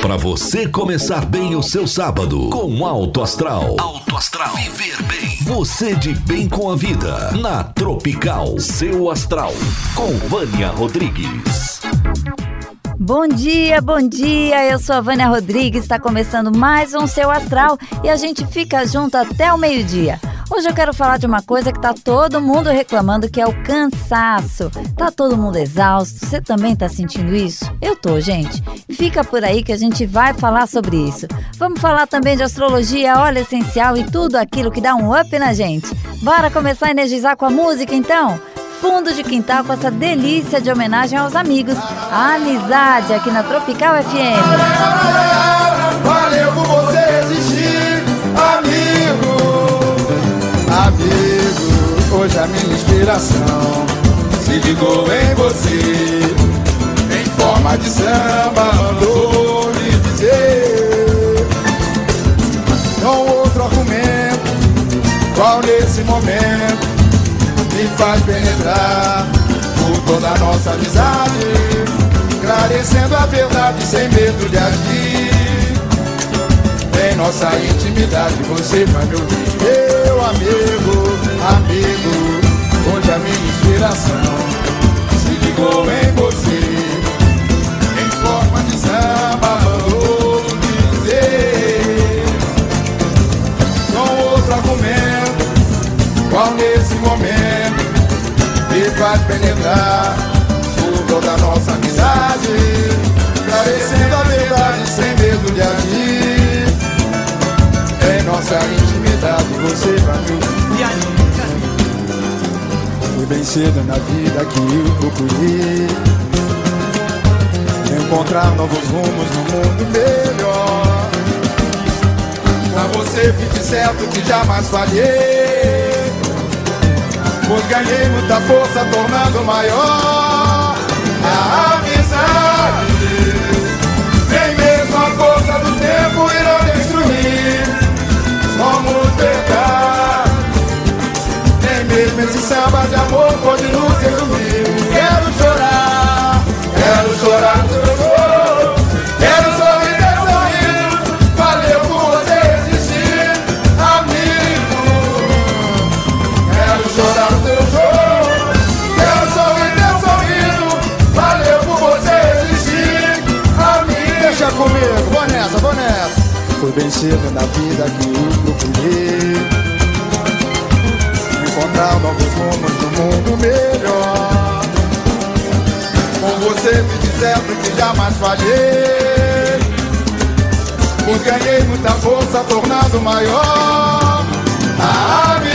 Para você começar bem o seu sábado com Alto Astral. Alto Astral. Viver bem. Você de bem com a vida. Na Tropical. Seu Astral. Com Vânia Rodrigues. Bom dia, bom dia. Eu sou a Vânia Rodrigues. Está começando mais um Seu Astral e a gente fica junto até o meio-dia. Hoje eu quero falar de uma coisa que tá todo mundo reclamando, que é o cansaço. Tá todo mundo exausto. Você também tá sentindo isso? Eu tô, gente. Fica por aí que a gente vai falar sobre isso. Vamos falar também de astrologia, óleo essencial e tudo aquilo que dá um up na gente. Bora começar a energizar com a música então? Fundo de quintal com essa delícia de homenagem aos amigos. A amizade aqui na Tropical FM. Valeu por você existir, amigo. Amigo, hoje a minha inspiração se ligou em você. Em forma de samba, mandou faz penetrar por toda a nossa amizade, esclarecendo a verdade sem medo de agir. Em nossa intimidade você vai me ouvir, meu amigo, amigo. Hoje a minha inspiração se ligou em você, faz penetrar por toda a nossa amizade, esclarecendo a verdade sem medo de agir. Em nossa intimidade você vai me ouvir. Foi bem cedo na vida que eu procurei encontrar novos rumos no mundo melhor. Pra você fique certo que jamais falhei. Pois ganhei muita força tornando maior a amizade. Nem mesmo a força do tempo irá destruir. Somos verdade. Nem mesmo esse samba de amor pode nos resumir. Foi bem cedo na vida que eu procurei Encontrar novos rumos no mundo melhor. Com você me dizendo que jamais falhei. Pois ganhei muita força tornando maior. A amizade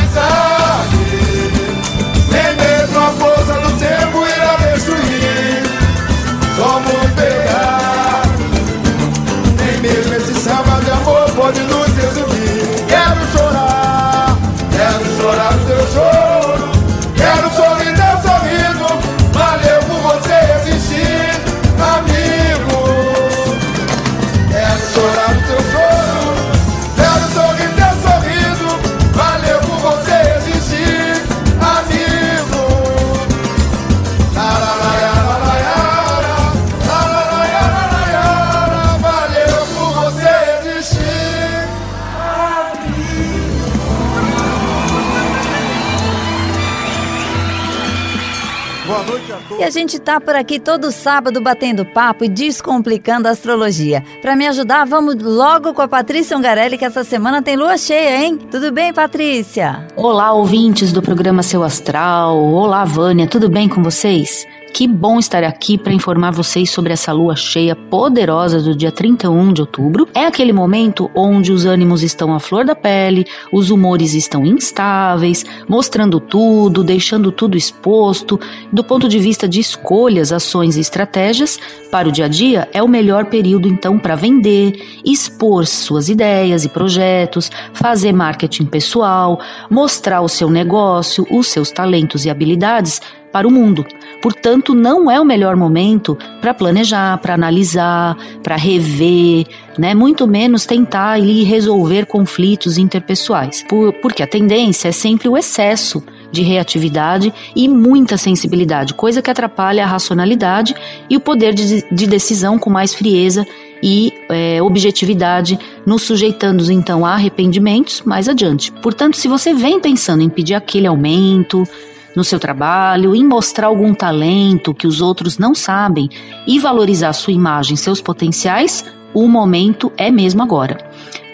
pode nos E a gente tá por aqui todo sábado batendo papo e descomplicando a astrologia. Para me ajudar, vamos logo com a Patrícia Ungarelli, que essa semana tem lua cheia, hein? Tudo bem, Patrícia? Olá, ouvintes do programa Seu Astral. Olá, Vânia, tudo bem com vocês? Que bom estar aqui para informar vocês sobre essa lua cheia poderosa do dia 31 de outubro. É aquele momento onde os ânimos estão à flor da pele, os humores estão instáveis, mostrando tudo, deixando tudo exposto. Do ponto de vista de escolhas, ações e estratégias, para o dia a dia é o melhor período então para vender, expor suas ideias e projetos, fazer marketing pessoal, mostrar o seu negócio, os seus talentos e habilidades para o mundo. Portanto, não é o melhor momento para planejar, para analisar, para rever, né? Muito menos tentar ali resolver conflitos interpessoais, por, porque a tendência é sempre o excesso de reatividade e muita sensibilidade, coisa que atrapalha a racionalidade e o poder de, de decisão com mais frieza e é, objetividade, nos sujeitando então a arrependimentos mais adiante. Portanto, se você vem pensando em pedir aquele aumento, no seu trabalho, em mostrar algum talento que os outros não sabem e valorizar sua imagem, seus potenciais, o momento é mesmo agora,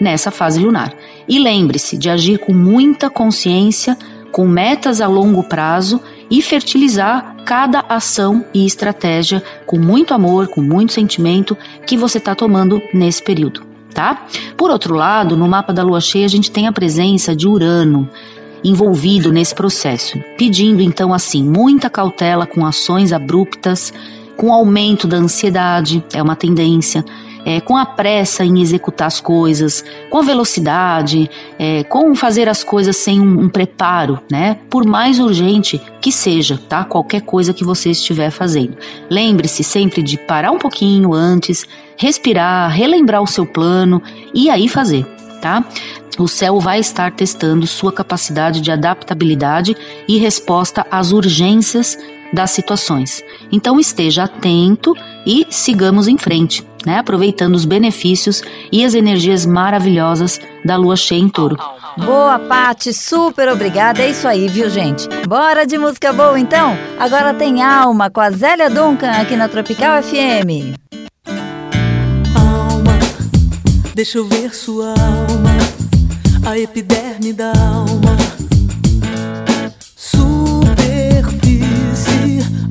nessa fase lunar. E lembre-se de agir com muita consciência, com metas a longo prazo e fertilizar cada ação e estratégia com muito amor, com muito sentimento que você está tomando nesse período. Tá? Por outro lado, no mapa da lua cheia, a gente tem a presença de Urano, envolvido nesse processo, pedindo então assim muita cautela com ações abruptas, com aumento da ansiedade, é uma tendência, é, com a pressa em executar as coisas, com a velocidade, é, com fazer as coisas sem um, um, preparo, né? Por mais urgente que seja, tá? Qualquer coisa que você estiver fazendo. Lembre-se sempre de parar um pouquinho antes, respirar, relembrar o seu plano e aí fazer, tá? O céu vai estar testando sua capacidade de adaptabilidade e resposta às urgências das situações. Então esteja atento e sigamos em frente, né? aproveitando os benefícios e as energias maravilhosas da lua cheia em touro. Boa, Pati, super obrigada. É isso aí, viu, gente? Bora de música boa então? Agora tem Alma com a Zélia Duncan aqui na Tropical FM. Alma, deixa eu ver sua alma a epiderme da alma. Superfície,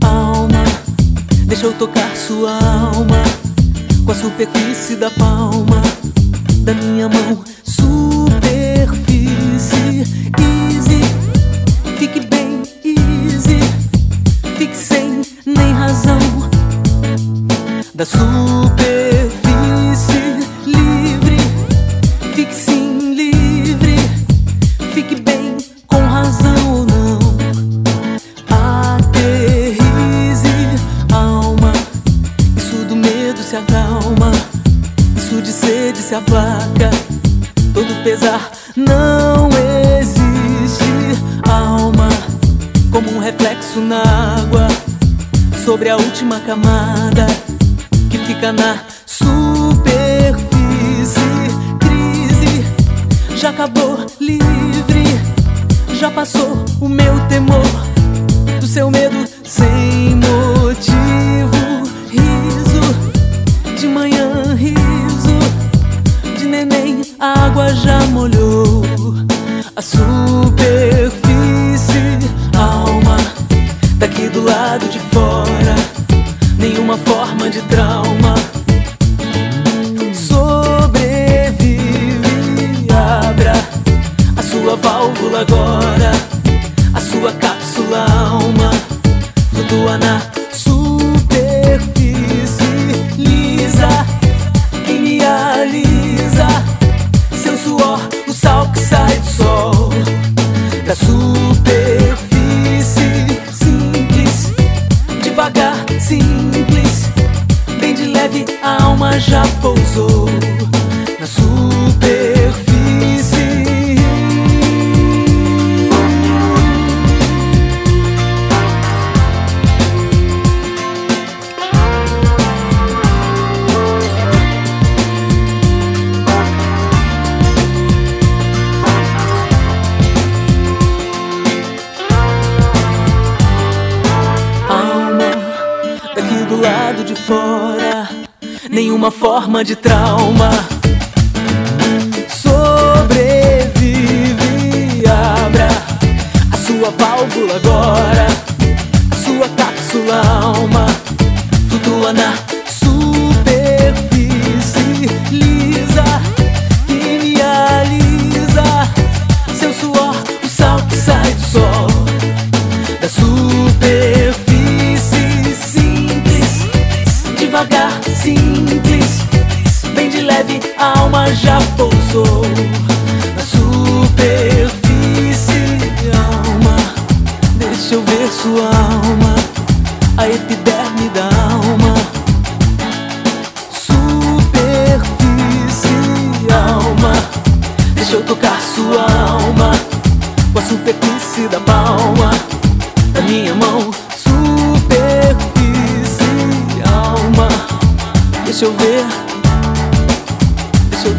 alma, deixa eu tocar sua alma com a superfície da palma da minha mão. Superfície, easy, fique bem, easy, fique sem nem razão da superfície. Sobre a última camada que fica na lado de fora, nenhuma forma de trauma. Nenhuma forma de trauma. Sobrevive, abra a sua válvula agora, a sua cápsula alma flutua na já pousou na superfície. Alma, deixa eu ver sua alma, a epiderme da alma. Superfície, alma, deixa eu tocar sua alma com a superfície da palma da minha mão. Superfície, alma, deixa eu ver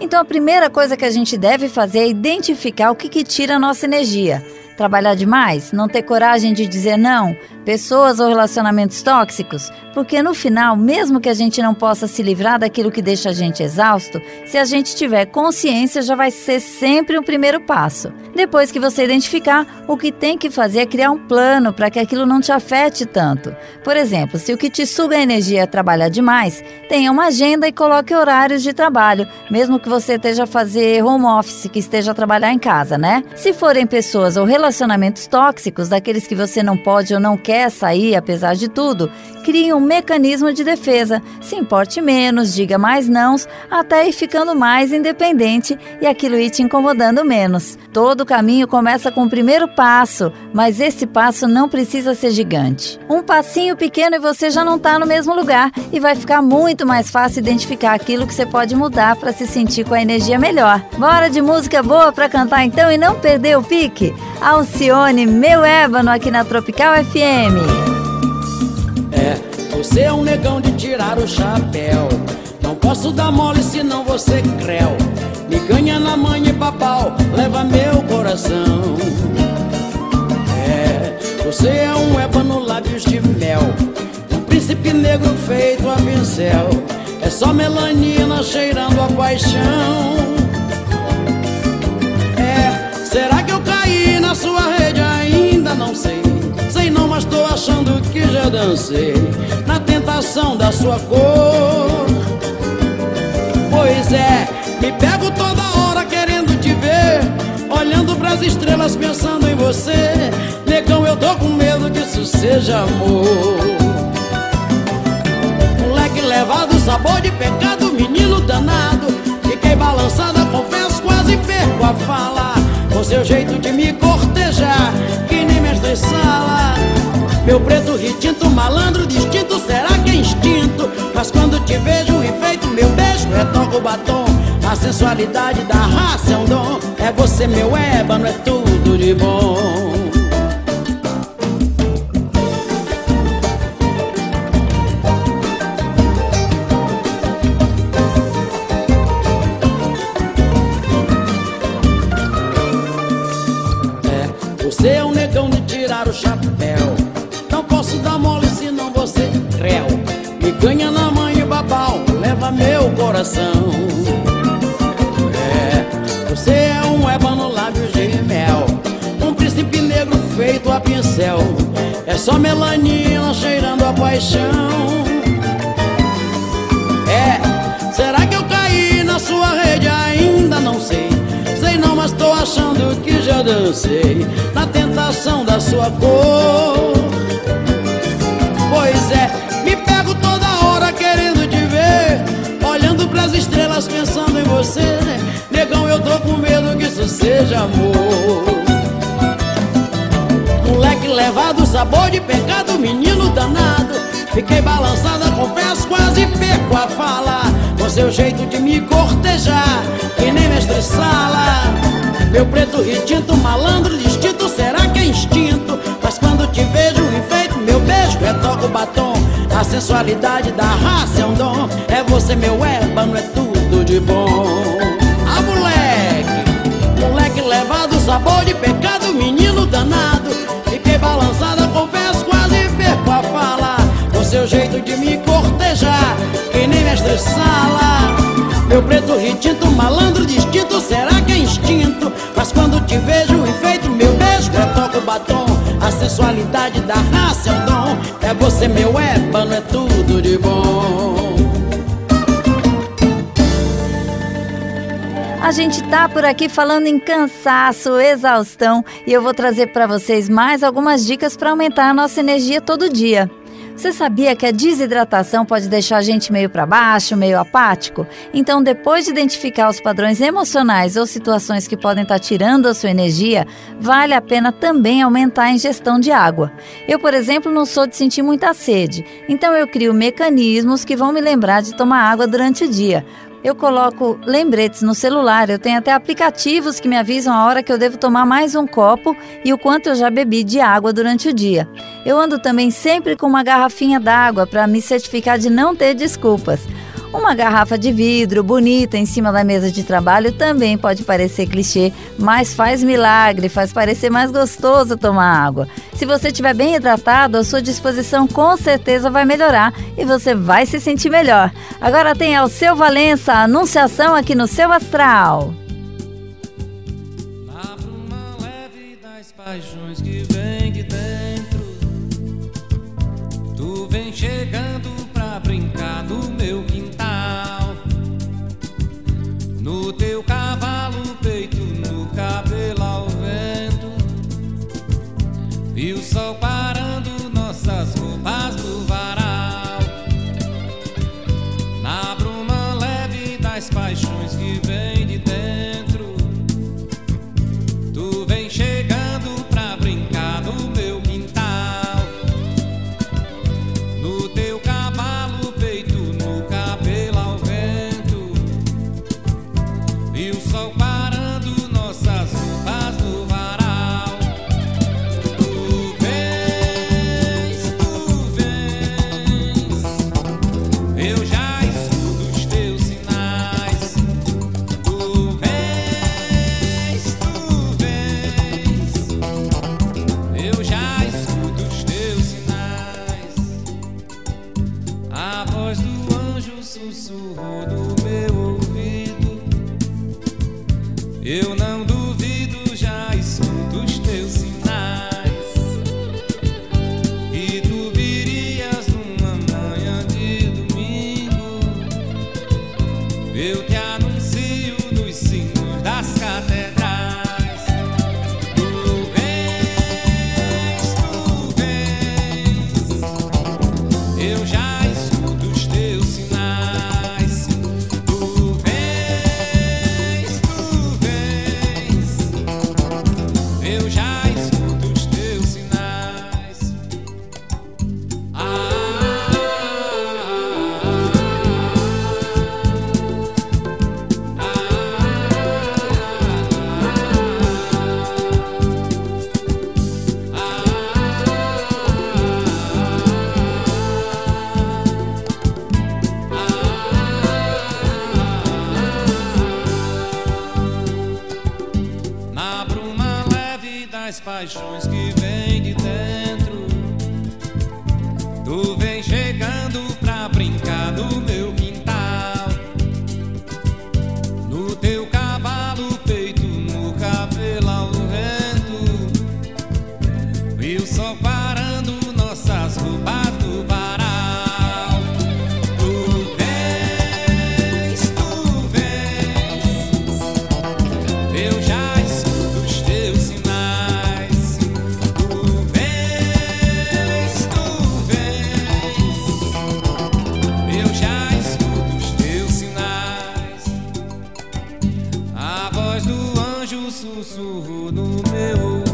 Então a primeira coisa que a gente deve fazer é identificar o que, que tira a nossa energia. Trabalhar demais? Não ter coragem de dizer não? Pessoas ou relacionamentos tóxicos? Porque no final, mesmo que a gente não possa se livrar daquilo que deixa a gente exausto, se a gente tiver consciência, já vai ser sempre um primeiro passo. Depois que você identificar, o que tem que fazer é criar um plano para que aquilo não te afete tanto. Por exemplo, se o que te suga a energia é trabalhar demais, tenha uma agenda e coloque horários de trabalho, mesmo que você esteja a fazer home office, que esteja a trabalhar em casa, né? Se forem pessoas ou relacionamentos tóxicos, daqueles que você não pode ou não quer sair apesar de tudo, crie um mecanismo de defesa. Se importe menos, diga mais nãos, até ir ficando mais independente e aquilo ir te incomodando menos. Todo caminho começa com o primeiro passo, mas esse passo não precisa ser gigante. Um passinho pequeno e você já não está no mesmo lugar e vai ficar muito mais fácil identificar aquilo que você pode mudar para se sentir com a energia melhor. Bora de música boa para cantar então e não perder o pique? Alcione, meu ébano aqui na Tropical FM. É, você é um negão de tirar o chapéu. Não posso dar mole senão você creu. Me ganha na mãe e papau, leva meu coração. É, você é um ébano lábios de mel. Um príncipe negro feito a pincel. É só melanina cheirando a paixão. Ainda não sei. Sei não, mas tô achando que já dancei Na tentação da sua cor. Pois é, me pego toda hora querendo te ver Olhando pras estrelas pensando em você. Negão, eu tô com medo que isso seja amor. Moleque levado, sabor de pecado, menino danado. Fiquei balançada, confesso, quase perco a fala. Com seu jeito de me cortejar sala. Meu preto retinto, malandro distinto Será que é instinto? Mas quando te vejo enfeito Meu beijo retoca o batom. A sensualidade da raça é um dom. É você meu ébano, é tudo de bom coração. É, você é um ébano lábios de mel. Um príncipe negro feito a pincel. É só melanina cheirando a paixão. É, será que eu caí na sua rede? Ainda não sei sei não, mas tô achando que já dancei Na tentação da sua cor estrelas pensando em você Negão, eu tô com medo que isso seja amor. Moleque levado, sabor de pecado, menino danado. Fiquei balançada, confesso, quase perco a fala. Com seu jeito de me cortejar Que nem mestre sala. Meu preto retinto, malandro distinto Será que é instinto? Mas quando te vejo enfeito Meu beijo retoca o batom. A sensualidade da raça é um dom. É você meu ébano, é tudo de bom. Ah moleque Moleque levado, sabor de pecado Menino danado. Fiquei balançada, confesso, quase perco a fala. Seu jeito de me cortejar Que nem mestre sala. Meu preto retinto, malandro distinto Será que é instinto? Mas quando te vejo enfeito Meu beijo retoca o batom. A sensualidade da raça é um dom. É você meu ébano, é tudo de bom A gente tá por aqui falando em cansaço, exaustão e eu vou trazer para vocês mais algumas dicas para aumentar a nossa energia todo dia. Você sabia que a desidratação pode deixar a gente meio para baixo, meio apático? Então, depois de identificar os padrões emocionais ou situações que podem estar tá tirando a sua energia, vale a pena também aumentar a ingestão de água. Eu, por exemplo, não sou de sentir muita sede, então eu crio mecanismos que vão me lembrar de tomar água durante o dia. Eu coloco lembretes no celular, eu tenho até aplicativos que me avisam a hora que eu devo tomar mais um copo e o quanto eu já bebi de água durante o dia. Eu ando também sempre com uma garrafinha d'água para me certificar de não ter desculpas. Uma garrafa de vidro bonita em cima da mesa de trabalho também pode parecer clichê, mas faz milagre, faz parecer mais gostoso tomar água. Se você estiver bem hidratado, a sua disposição com certeza vai melhorar e você vai se sentir melhor. Agora tem ao seu Valença a anunciação aqui no seu astral. paixões que vem de dentro. Tu vem chegando anjo sussurrou no meu ouvido.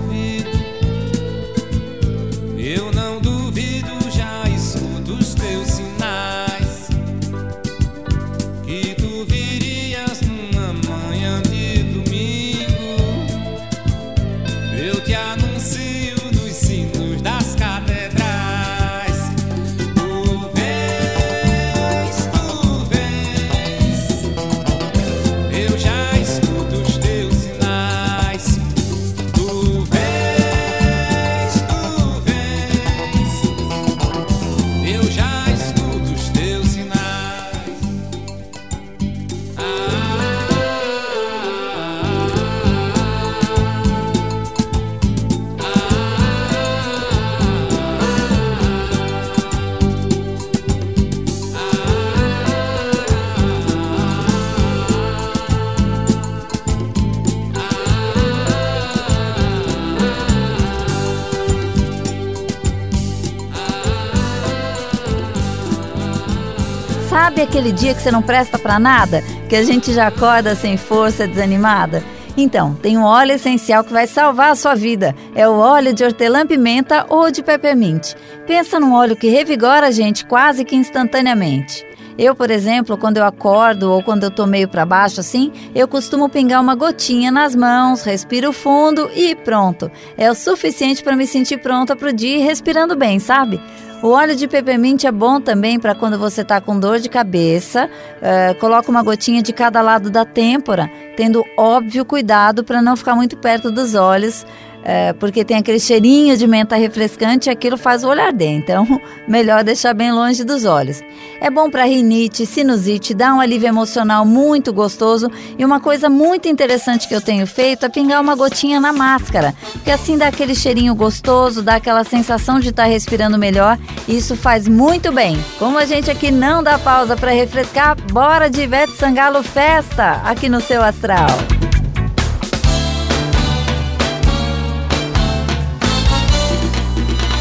Sabe aquele dia que você não presta para nada? Que a gente já acorda sem força, desanimada? Então, tem um óleo essencial que vai salvar a sua vida. É o óleo de hortelã-pimenta ou de peppermint. Pensa num óleo que revigora a gente quase que instantaneamente. Eu, por exemplo, quando eu acordo ou quando eu tô meio para baixo assim, eu costumo pingar uma gotinha nas mãos, respiro fundo e pronto. É o suficiente para me sentir pronta pro dia e respirando bem, sabe? O óleo de peppermint é bom também para quando você está com dor de cabeça. Uh, coloca uma gotinha de cada lado da têmpora, tendo óbvio cuidado para não ficar muito perto dos olhos é, porque tem aquele cheirinho de menta refrescante e aquilo faz o olhar arder. Então, melhor deixar bem longe dos olhos. É bom para rinite, sinusite, dá um alívio emocional muito gostoso. E uma coisa muito interessante que eu tenho feito é pingar uma gotinha na máscara, porque assim dá aquele cheirinho gostoso, dá aquela sensação de estar tá respirando melhor. E isso faz muito bem. Como a gente aqui não dá pausa para refrescar, bora de Ivete Sangalo Festa aqui no seu astral.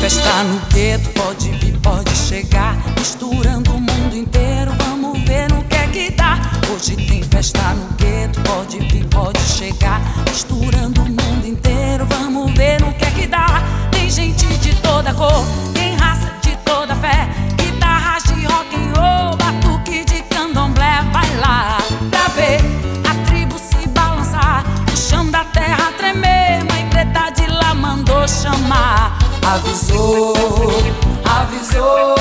Festa no gueto, pode vir, pode chegar. Misturando o mundo inteiro, vamos ver no que é que dá. Hoje tem festa no gueto, pode vir, pode chegar. Misturando o mundo inteiro, vamos ver no que é que dá. Tem gente de toda cor, tem raça de toda fé. Guitarras de rock and roll, batuque de candomblé, vai lá pra ver a tribo se balançar. O chão da terra tremer, mãe preta de lá mandou chamar. Avisou, avisou,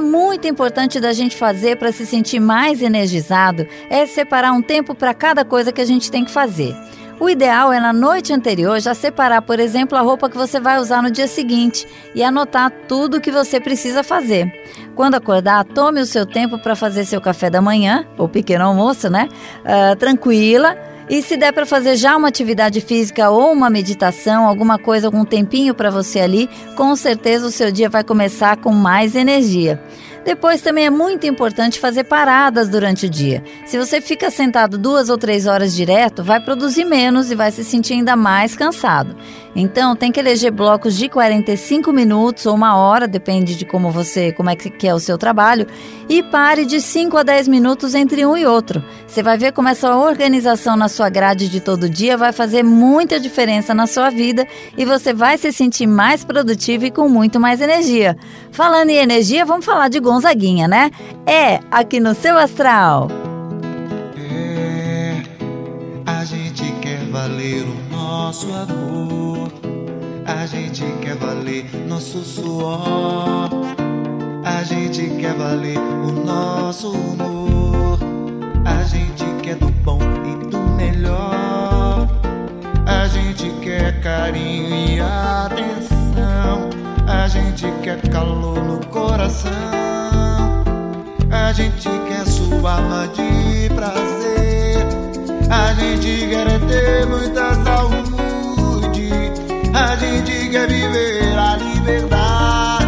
muito importante da gente fazer para se sentir mais energizado é separar um tempo para cada coisa que a gente tem que fazer. O ideal é na noite anterior já separar, por exemplo, a roupa que você vai usar no dia seguinte e anotar tudo o que você precisa fazer. Quando acordar, tome o seu tempo para fazer seu café da manhã, ou pequeno almoço, né? Ah, tranquila. E se der para fazer já uma atividade física ou uma meditação, alguma coisa, algum tempinho para você ali, com certeza o seu dia vai começar com mais energia. Depois também é muito importante fazer paradas durante o dia. Se você fica sentado duas ou três horas direto, vai produzir menos e vai se sentir ainda mais cansado. Então tem que eleger blocos de 45 minutos ou uma hora, depende de como você, como é que é o seu trabalho, e pare de 5 a 10 minutos entre um e outro. Você vai ver como essa organização na sua grade de todo dia vai fazer muita diferença na sua vida e você vai se sentir mais produtivo e com muito mais energia. Falando em energia, vamos falar de Gonzaguinha, né? É aqui no seu astral. É, a gente quer valer o nosso amor. A gente quer valer nosso suor. A gente quer valer o nosso humor. A gente quer do bom e do melhor. A gente quer carinho e atenção. A gente quer calor no coração. A gente quer sua alma de prazer. A gente quer ter muita saúde. A gente quer viver a liberdade.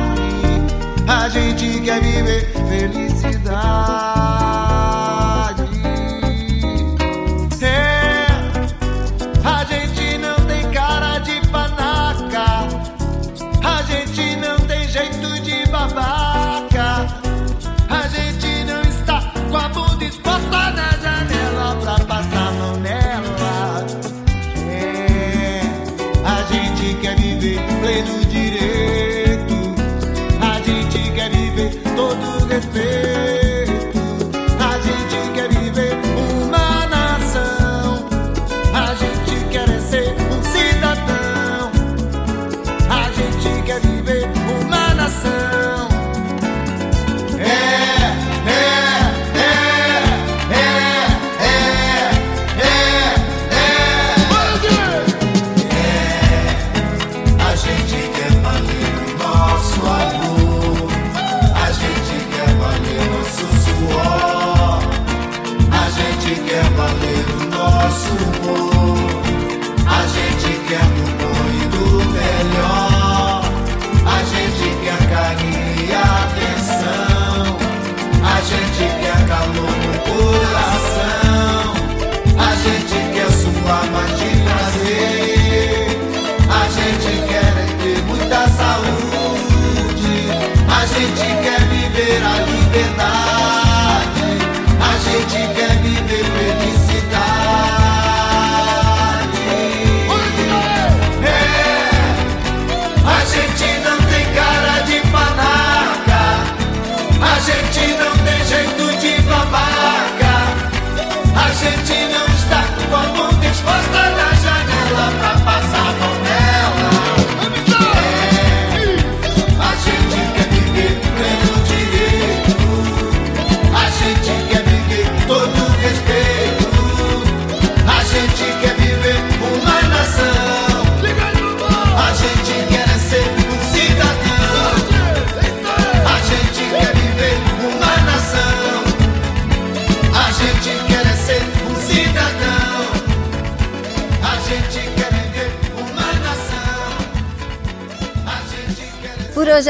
A gente quer viver felicidade.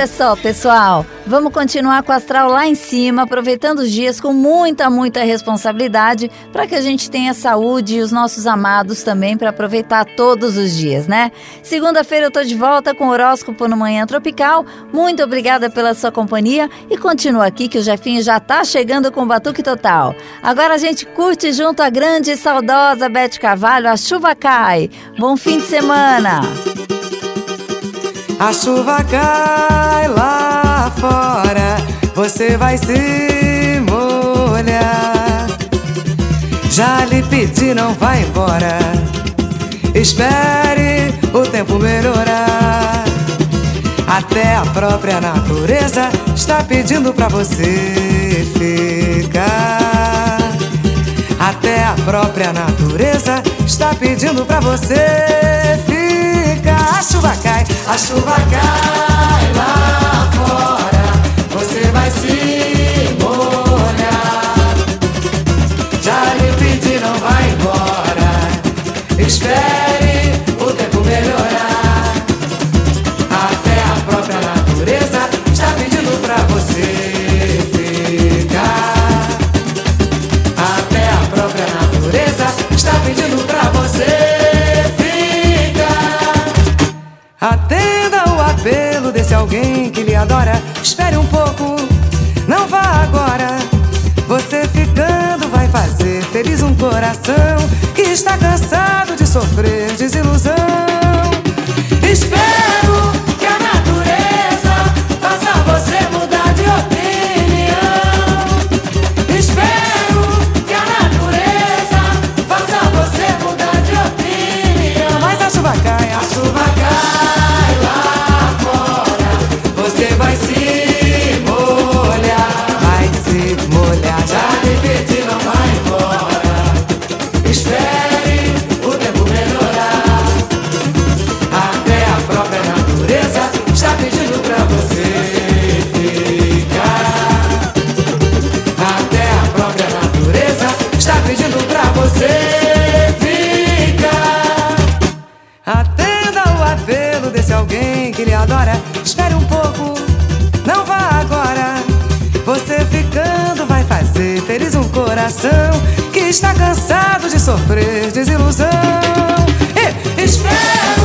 É só, pessoal. Vamos continuar com o astral lá em cima, aproveitando os dias com muita, muita responsabilidade para que a gente tenha saúde e os nossos amados também para aproveitar todos os dias, né? Segunda-feira eu tô de volta com o horóscopo no Manhã Tropical. Muito obrigada pela sua companhia e continua aqui que o Jefinho já tá chegando com o Batuque Total. Agora a gente curte junto a grande e saudosa Beth Carvalho, a chuva cai. Bom fim de semana! A chuva cai lá fora, você vai se molhar. Já lhe pedi, não vai embora. Espere o tempo melhorar. Até a própria natureza está pedindo pra você ficar. Até a própria natureza está pedindo pra você ficar. A chuva cai, a chuva cai lá fora. Você vai se molhar. Já lhe pedi, não vai embora. Espere coração que está cansado de sofrer. coração que está cansado de sofrer desilusão. E espera.